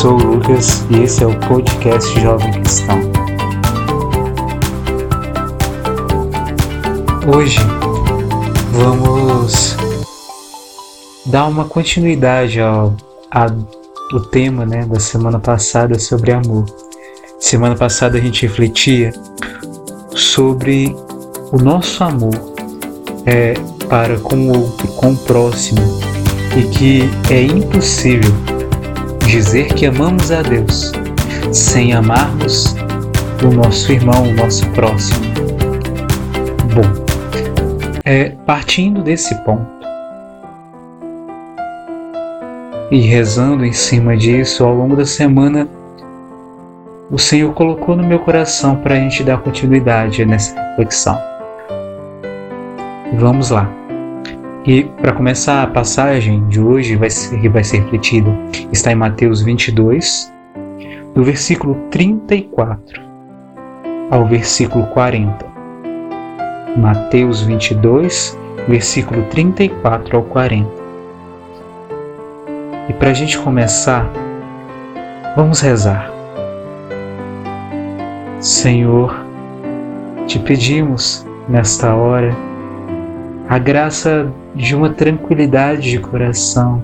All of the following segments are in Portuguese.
Sou o Lucas e esse é o podcast Jovem Cristão. Hoje vamos dar uma continuidade ao, ao tema né, da semana passada sobre amor. Semana passada a gente refletia sobre o nosso amor é, para com o outro, com o próximo, e que é impossível dizer que amamos a Deus sem amarmos o nosso irmão, o nosso próximo. Bom, é, partindo desse ponto e rezando em cima disso ao longo da semana, o Senhor colocou no meu coração para a gente dar continuidade nessa reflexão. Vamos lá. E para começar a passagem de hoje vai ser, que vai ser refletida está em Mateus 22, do versículo 34 ao versículo 40. Mateus 22, versículo 34 ao 40. E para a gente começar, vamos rezar. Senhor, te pedimos nesta hora a graça de uma tranquilidade de coração.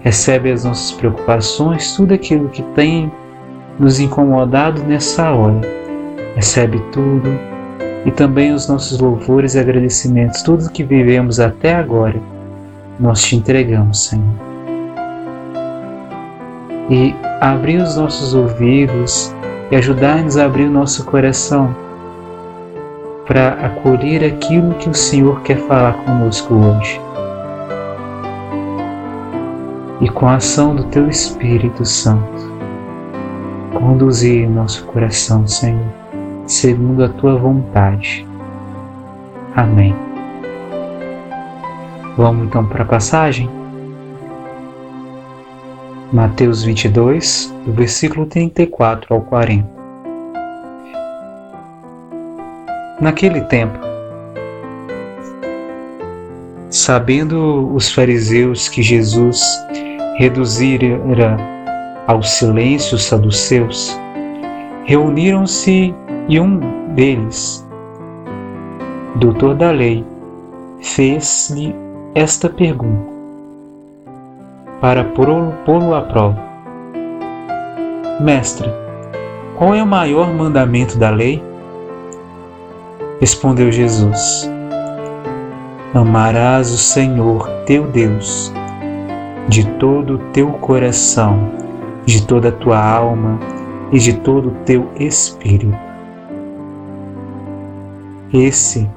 Recebe as nossas preocupações, tudo aquilo que tem nos incomodado nessa hora. Recebe tudo e também os nossos louvores e agradecimentos, tudo que vivemos até agora. Nós te entregamos, Senhor. E abrir os nossos ouvidos e ajudar-nos a abrir o nosso coração para acolher aquilo que o Senhor quer falar conosco hoje. E com a ação do Teu Espírito Santo, conduzir nosso coração, Senhor, segundo a Tua vontade. Amém. Vamos então para a passagem? Mateus 22, do versículo 34 ao 40. Naquele tempo, sabendo os fariseus que Jesus reduzira ao silêncio os saduceus, reuniram-se e um deles, doutor da lei, fez-lhe esta pergunta para pô-lo à prova: Mestre, qual é o maior mandamento da lei? Respondeu Jesus: Amarás o Senhor teu Deus de todo o teu coração, de toda a tua alma e de todo o teu espírito. Esse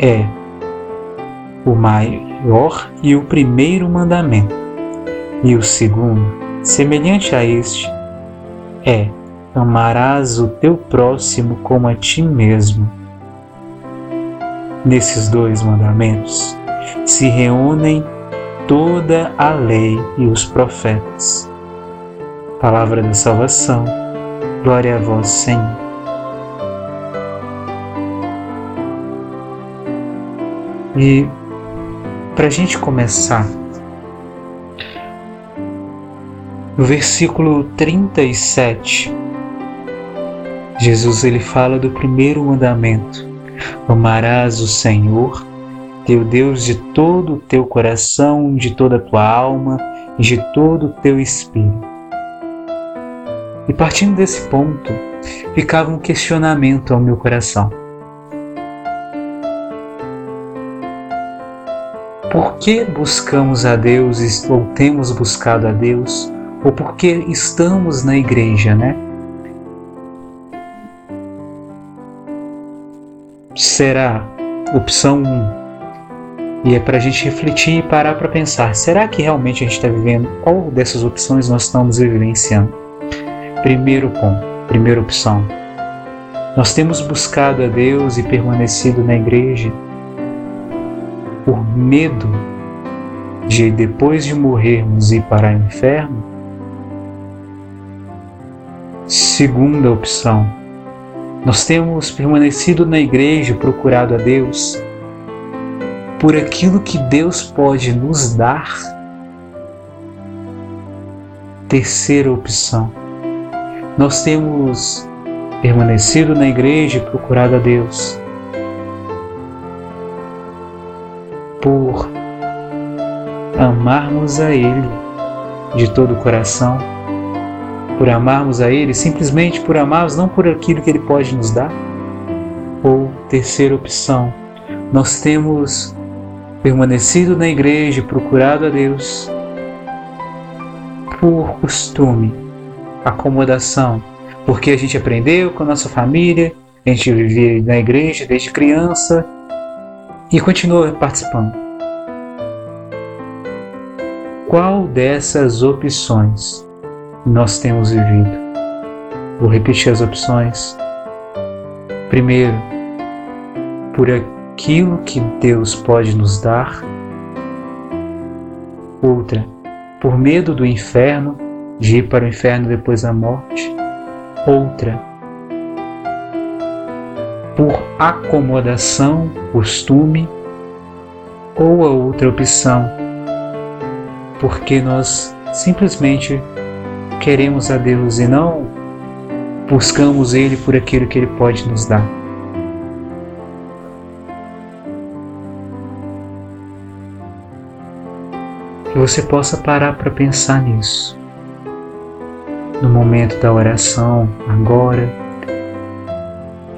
é o maior e o primeiro mandamento. E o segundo, semelhante a este, é: amarás o teu próximo como a ti mesmo. Nesses dois mandamentos se reúnem toda a lei e os profetas. Palavra da salvação, glória a vós, Senhor. E para a gente começar, no versículo 37, Jesus ele fala do primeiro mandamento Amarás o Senhor, teu Deus, de todo o teu coração, de toda a tua alma e de todo o teu espírito. E partindo desse ponto, ficava um questionamento ao meu coração. Por que buscamos a Deus ou temos buscado a Deus? Ou por que estamos na igreja, né? Será opção 1. E é para a gente refletir e parar para pensar: será que realmente a gente está vivendo? Qual dessas opções nós estamos vivenciando? Primeiro ponto, primeira opção. Nós temos buscado a Deus e permanecido na igreja por medo de, depois de morrermos, ir para o inferno? Segunda opção, nós temos permanecido na igreja, procurado a Deus por aquilo que Deus pode nos dar terceira opção. Nós temos permanecido na igreja e procurado a Deus por amarmos a Ele de todo o coração, por amarmos a Ele simplesmente por amarmos não por aquilo que Ele pode nos dar. Ou terceira opção, nós temos permanecido na igreja e procurado a Deus por costume, acomodação, porque a gente aprendeu com a nossa família, a gente vivia na igreja desde criança e continua participando. Qual dessas opções nós temos vivido? Vou repetir as opções. Primeiro, por aquilo que Deus pode nos dar. Outra, por medo do inferno, de ir para o inferno depois da morte. Outra, por acomodação, costume. Ou a outra opção, porque nós simplesmente queremos a Deus e não buscamos Ele por aquilo que Ele pode nos dar. que você possa parar para pensar nisso. No momento da oração, agora,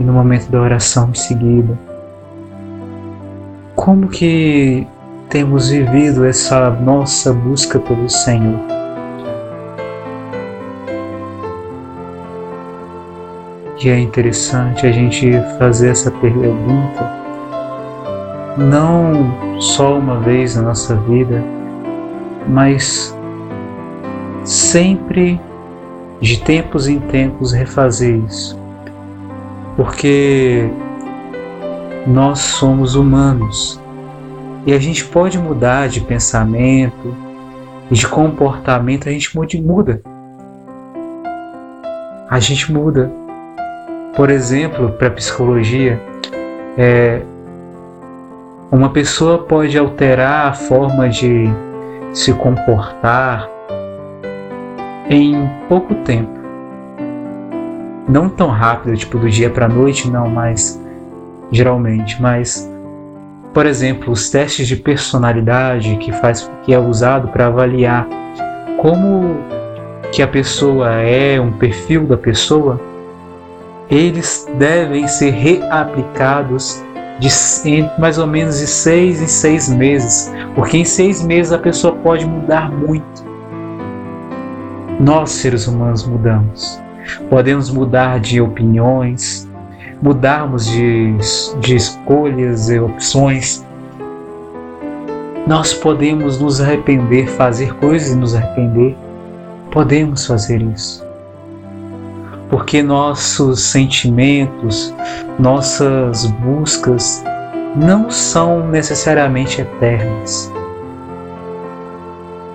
e no momento da oração em seguida. Como que temos vivido essa nossa busca pelo Senhor? E é interessante a gente fazer essa pergunta não só uma vez na nossa vida, mas sempre de tempos em tempos refazer isso. Porque nós somos humanos e a gente pode mudar de pensamento e de comportamento, a gente muda. A gente muda. Por exemplo, para psicologia, é, uma pessoa pode alterar a forma de se comportar em pouco tempo. Não tão rápido, tipo do dia para a noite, não, mas geralmente, mas por exemplo, os testes de personalidade que faz que é usado para avaliar como que a pessoa é, um perfil da pessoa, eles devem ser reaplicados de mais ou menos de seis em seis meses, porque em seis meses a pessoa pode mudar muito. Nós, seres humanos, mudamos. Podemos mudar de opiniões, mudarmos de, de escolhas e opções. Nós podemos nos arrepender, fazer coisas e nos arrepender. Podemos fazer isso porque nossos sentimentos, nossas buscas não são necessariamente eternas.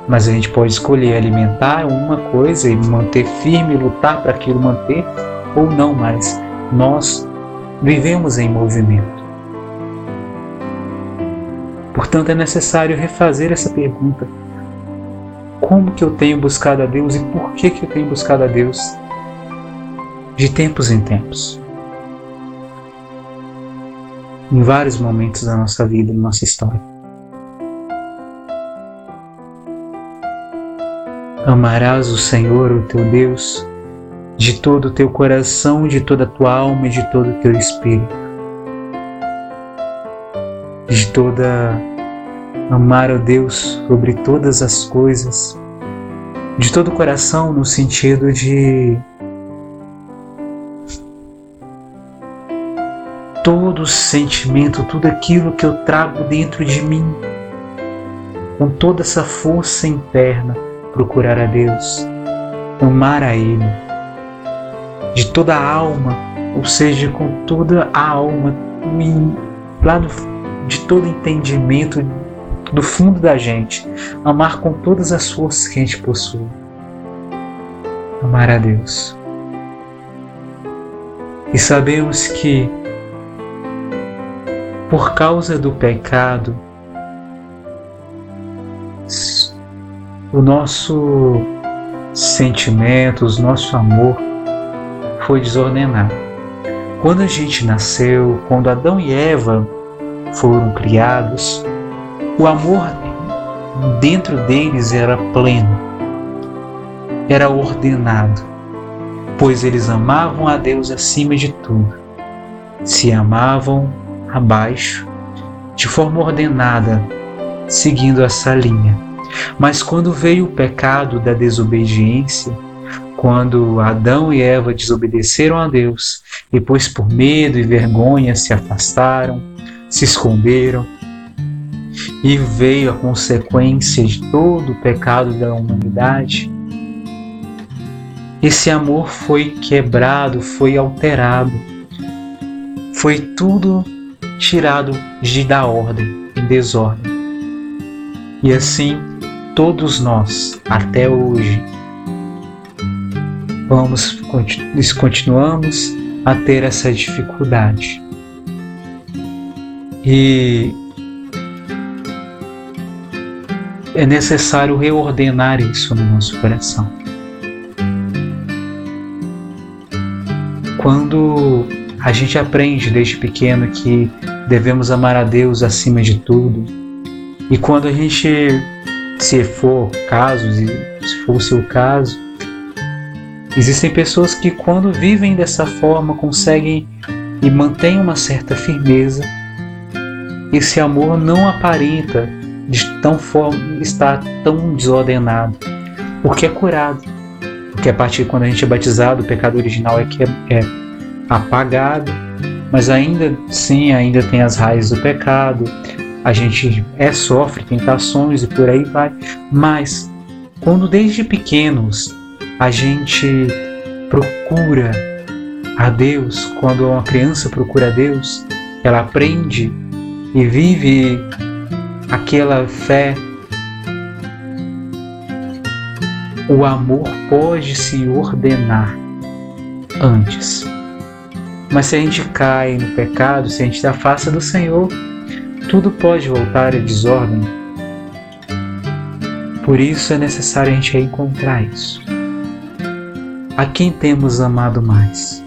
Mas a gente pode escolher alimentar uma coisa e manter firme, lutar para aquilo manter, ou não mais. Nós vivemos em movimento. Portanto, é necessário refazer essa pergunta: como que eu tenho buscado a Deus e por que que eu tenho buscado a Deus? De tempos em tempos. Em vários momentos da nossa vida, da nossa história. Amarás o Senhor, o teu Deus, de todo o teu coração, de toda a tua alma e de todo o teu espírito. De toda amar a Deus sobre todas as coisas, de todo o coração no sentido de todo sentimento, tudo aquilo que eu trago dentro de mim, com toda essa força interna, procurar a Deus, amar a Ele, de toda a alma, ou seja, com toda a alma, lá do, de todo entendimento, do fundo da gente, amar com todas as forças que a gente possui. Amar a Deus. E sabemos que por causa do pecado, o nosso sentimentos, nosso amor foi desordenado. Quando a gente nasceu, quando Adão e Eva foram criados, o amor dentro deles era pleno, era ordenado, pois eles amavam a Deus acima de tudo, se amavam abaixo, de forma ordenada, seguindo essa linha. Mas quando veio o pecado da desobediência, quando Adão e Eva desobedeceram a Deus, depois por medo e vergonha se afastaram, se esconderam, e veio a consequência de todo o pecado da humanidade, esse amor foi quebrado, foi alterado, foi tudo tirado de da ordem, em desordem. E assim, todos nós, até hoje, vamos continuamos a ter essa dificuldade. E é necessário reordenar isso no nosso coração. Quando a gente aprende desde pequeno que devemos amar a Deus acima de tudo, e quando a gente, se for casos, e se for o seu caso, existem pessoas que quando vivem dessa forma conseguem e mantêm uma certa firmeza, esse amor não aparenta de tão forma estar tão desordenado, porque é curado. Porque a partir de quando a gente é batizado, o pecado original é que é, é apagado, mas ainda sim, ainda tem as raízes do pecado. A gente é sofre tentações e por aí vai. Mas quando desde pequenos a gente procura a Deus, quando uma criança procura a Deus, ela aprende e vive aquela fé, o amor pode se ordenar antes. Mas se a gente cai no pecado, se a gente se afasta do Senhor, tudo pode voltar à desordem. Por isso é necessário a gente reencontrar isso. A quem temos amado mais?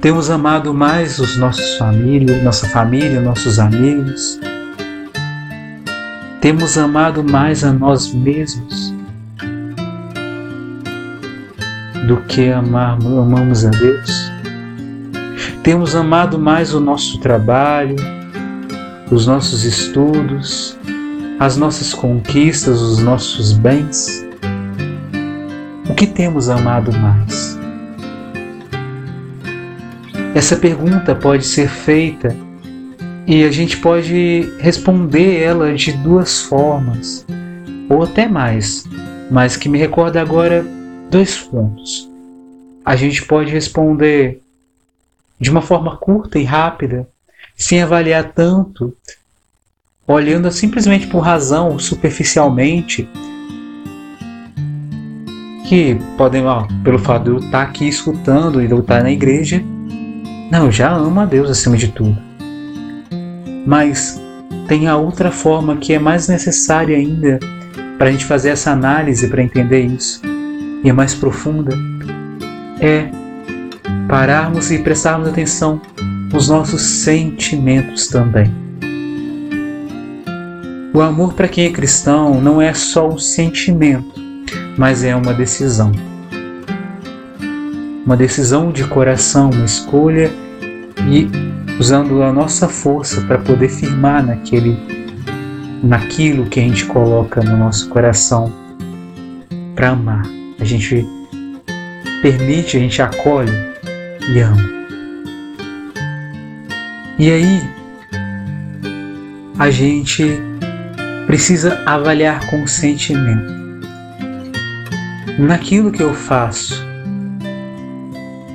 Temos amado mais os nossos famílias, nossa família, nossos amigos, temos amado mais a nós mesmos do que amar, amamos a Deus? Temos amado mais o nosso trabalho, os nossos estudos, as nossas conquistas, os nossos bens? O que temos amado mais? Essa pergunta pode ser feita e a gente pode responder ela de duas formas, ou até mais, mas que me recorda agora dois pontos. A gente pode responder de uma forma curta e rápida, sem avaliar tanto, olhando simplesmente por razão, superficialmente, que podem, ó, pelo fato de eu estar aqui escutando e de eu estar na igreja, não, eu já amo a Deus acima de tudo. Mas tem a outra forma que é mais necessária ainda para a gente fazer essa análise para entender isso, e é mais profunda, é pararmos e prestarmos atenção nos nossos sentimentos também. O amor para quem é cristão não é só um sentimento, mas é uma decisão. Uma decisão de coração, uma escolha e usando a nossa força para poder firmar naquele naquilo que a gente coloca no nosso coração para amar. A gente permite, a gente acolhe e ama. E aí a gente precisa avaliar com sentimento. Naquilo que eu faço,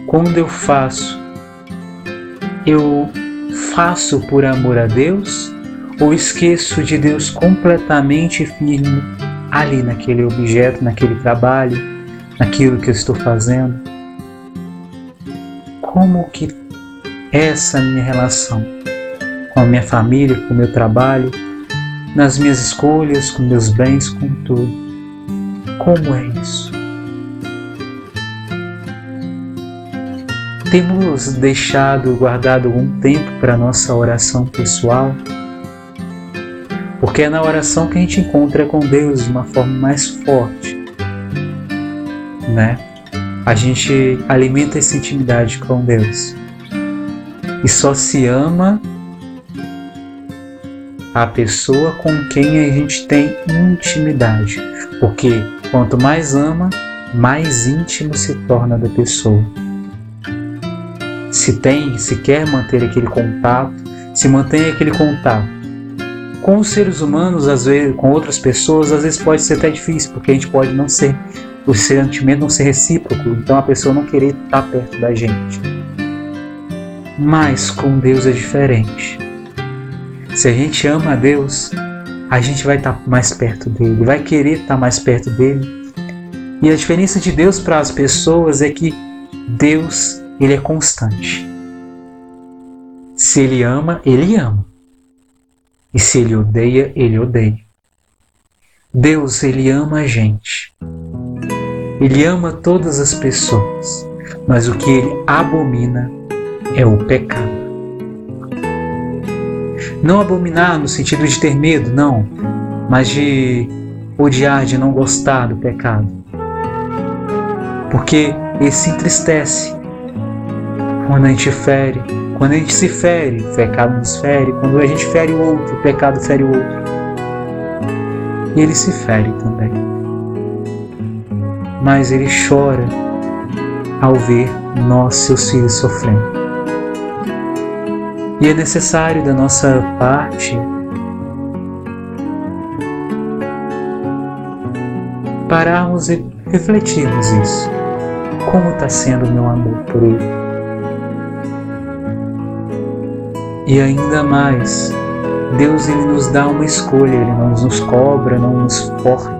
quando eu faço eu faço por amor a Deus ou esqueço de Deus completamente firme ali naquele objeto, naquele trabalho, naquilo que eu estou fazendo? como que essa minha relação com a minha família, com o meu trabalho, nas minhas escolhas, com meus bens, com tudo. Como é isso? Temos deixado guardado algum tempo para nossa oração pessoal? Porque é na oração que a gente encontra com Deus de uma forma mais forte, né? A gente alimenta essa intimidade com Deus. E só se ama a pessoa com quem a gente tem intimidade. Porque quanto mais ama, mais íntimo se torna da pessoa. Se tem, se quer manter aquele contato, se mantém aquele contato. Com os seres humanos, às vezes, com outras pessoas, às vezes pode ser até difícil, porque a gente pode não ser, o sentimento não ser recíproco, então a pessoa não querer estar perto da gente. Mas com Deus é diferente. Se a gente ama a Deus, a gente vai estar mais perto dele, vai querer estar mais perto dele. E a diferença de Deus para as pessoas é que Deus, ele é constante. Se ele ama, ele ama. E se ele odeia, ele odeia. Deus, ele ama a gente. Ele ama todas as pessoas, mas o que ele abomina é o pecado. Não abominar no sentido de ter medo, não, mas de odiar, de não gostar do pecado. Porque ele se entristece quando a gente fere, quando a gente se fere, o pecado nos fere, quando a gente fere o outro, o pecado fere o outro. E ele se fere também. Mas ele chora ao ver nós, seus filhos, sofrendo. E é necessário da nossa parte pararmos e refletirmos isso. Como está sendo o meu amor por ele? E ainda mais, Deus ele nos dá uma escolha, ele não nos cobra, não nos força,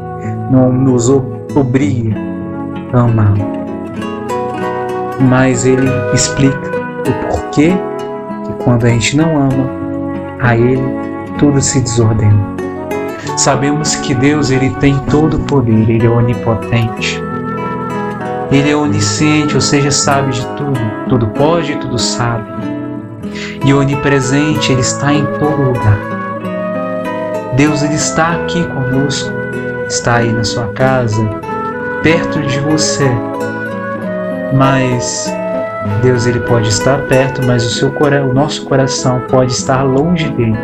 não nos obriga a. Mas ele explica o porquê quando a gente não ama a Ele, tudo se desordena. Sabemos que Deus ele tem todo o poder, Ele é onipotente. Ele é onisciente, ou seja, sabe de tudo. Tudo pode, tudo sabe. E onipresente, Ele está em todo lugar. Deus ele está aqui conosco, está aí na sua casa, perto de você. Mas Deus ele pode estar perto, mas o, seu, o nosso coração pode estar longe dele.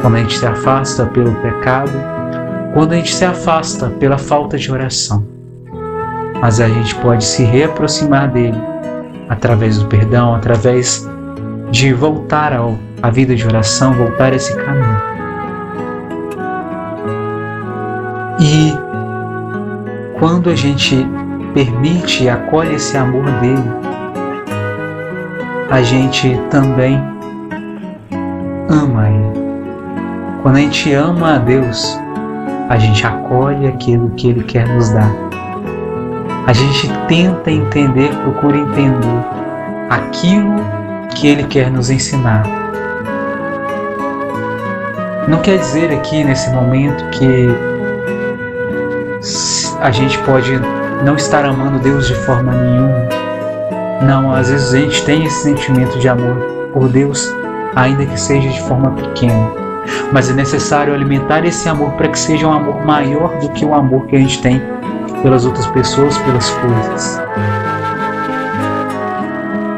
Quando a gente se afasta pelo pecado, quando a gente se afasta pela falta de oração. Mas a gente pode se reaproximar dele através do perdão, através de voltar ao, à vida de oração, voltar a esse caminho. E quando a gente permite e acolhe esse amor dele, a gente também ama Ele. Quando a gente ama a Deus, a gente acolhe aquilo que Ele quer nos dar. A gente tenta entender, procura entender aquilo que Ele quer nos ensinar. Não quer dizer aqui nesse momento que a gente pode não estar amando Deus de forma nenhuma, não, às vezes a gente tem esse sentimento de amor por Deus, ainda que seja de forma pequena. Mas é necessário alimentar esse amor para que seja um amor maior do que o amor que a gente tem pelas outras pessoas, pelas coisas.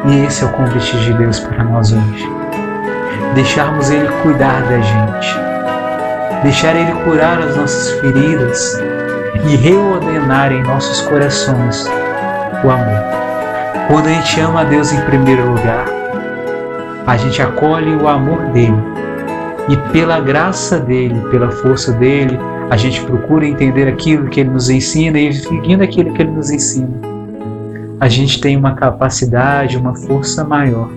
E esse é o convite de Deus para nós hoje. Deixarmos Ele cuidar da gente. Deixar Ele curar as nossas feridas e reordenar em nossos corações o amor. Quando a gente ama a Deus em primeiro lugar, a gente acolhe o amor dele e pela graça dele, pela força dele, a gente procura entender aquilo que ele nos ensina e seguindo aquilo que ele nos ensina, a gente tem uma capacidade, uma força maior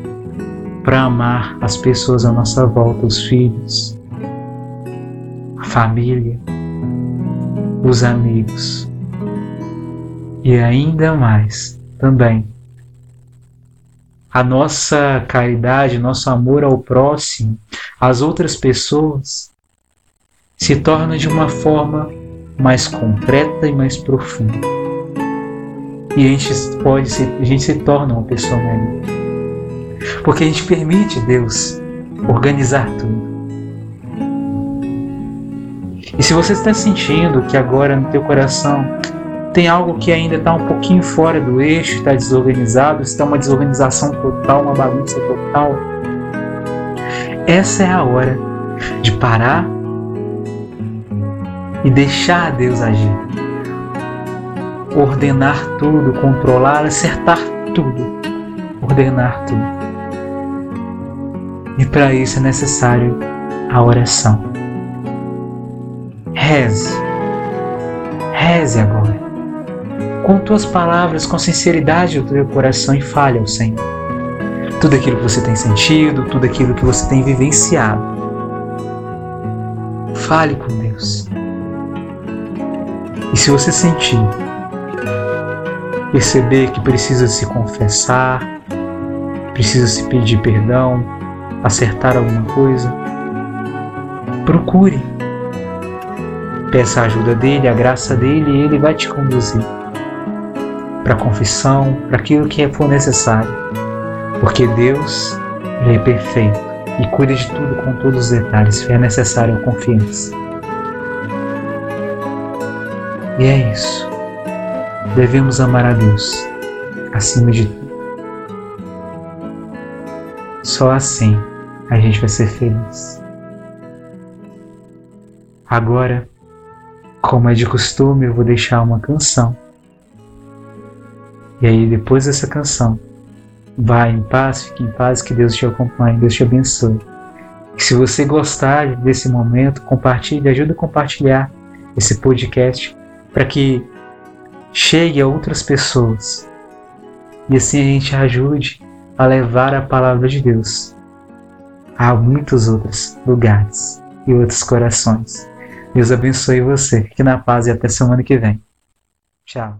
para amar as pessoas à nossa volta, os filhos, a família, os amigos e ainda mais também a nossa caridade, nosso amor ao próximo, às outras pessoas, se torna de uma forma mais concreta e mais profunda. E a gente pode ser, a gente se torna uma pessoa melhor. Porque a gente permite Deus organizar tudo. E se você está sentindo que agora no teu coração tem algo que ainda está um pouquinho fora do eixo, está desorganizado, está uma desorganização total, uma bagunça total, essa é a hora de parar e deixar Deus agir. Ordenar tudo, controlar, acertar tudo. Ordenar tudo. E para isso é necessário a oração. Reze. Reze agora. Com tuas palavras, com sinceridade do teu coração e fale ao Senhor. Tudo aquilo que você tem sentido, tudo aquilo que você tem vivenciado. Fale com Deus. E se você sentir, perceber que precisa se confessar, precisa se pedir perdão, acertar alguma coisa, procure. Peça a ajuda dele, a graça dele e ele vai te conduzir para a confissão, para aquilo que for necessário. Porque Deus ele é perfeito e cuida de tudo com todos os detalhes, se é necessário confiança. E é isso. Devemos amar a Deus acima de tudo. Só assim a gente vai ser feliz. Agora, como é de costume, eu vou deixar uma canção. E aí, depois dessa canção, vai em paz, fique em paz, que Deus te acompanhe, Deus te abençoe. E se você gostar desse momento, compartilhe, ajude a compartilhar esse podcast para que chegue a outras pessoas. E assim a gente ajude a levar a palavra de Deus a muitos outros lugares e outros corações. Deus abençoe você. Fique na paz e até semana que vem. Tchau.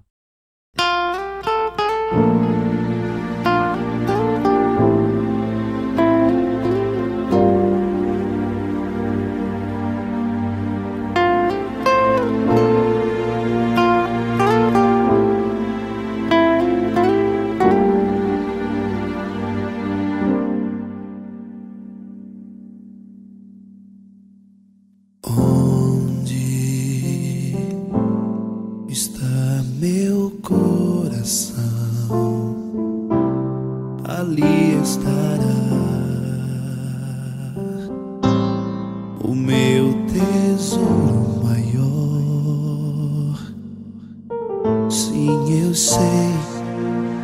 o meu tesouro maior. Sim, eu sei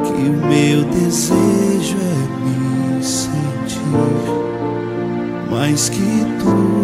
que o meu desejo é me sentir mais que tu.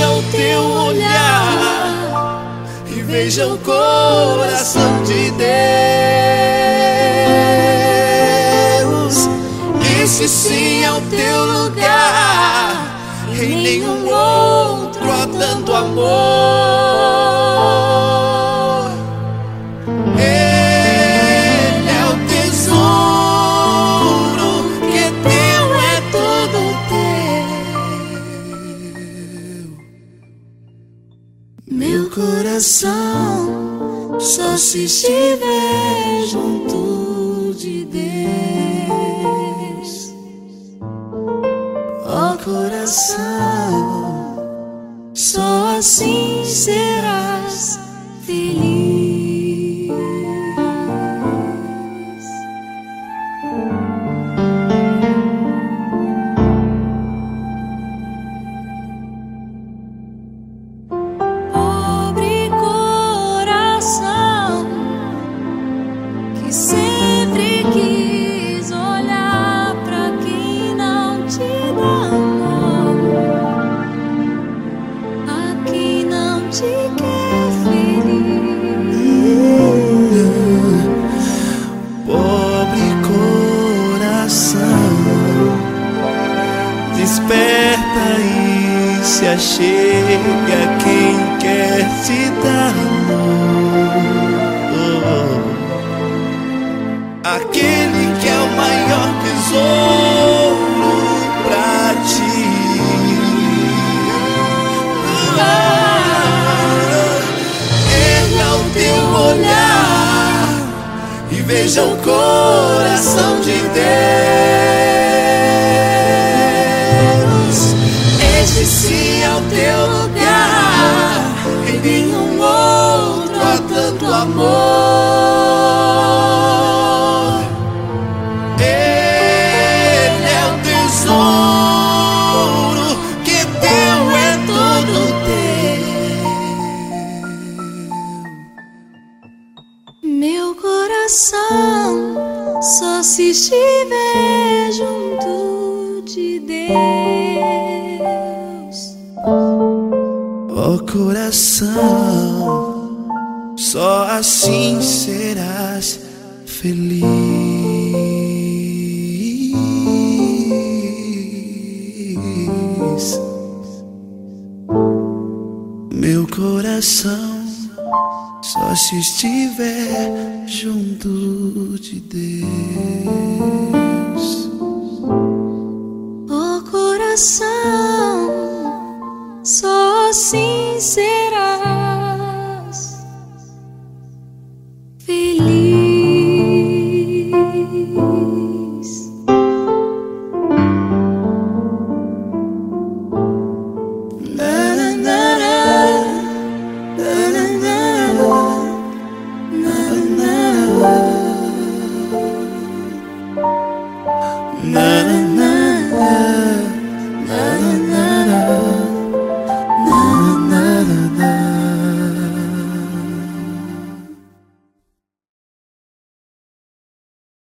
Traga o teu olhar e veja o coração de Deus. Esse sim é o teu lugar, em nenhum outro há tanto amor. coração só se estiver junto de Deus. Ó oh, coração, só assim serás olhar e veja o coração de Deus. estiver junto de Deus. O coração, só assim serás feliz. Meu coração só se estiver junto de Deus. o coração, só assim será.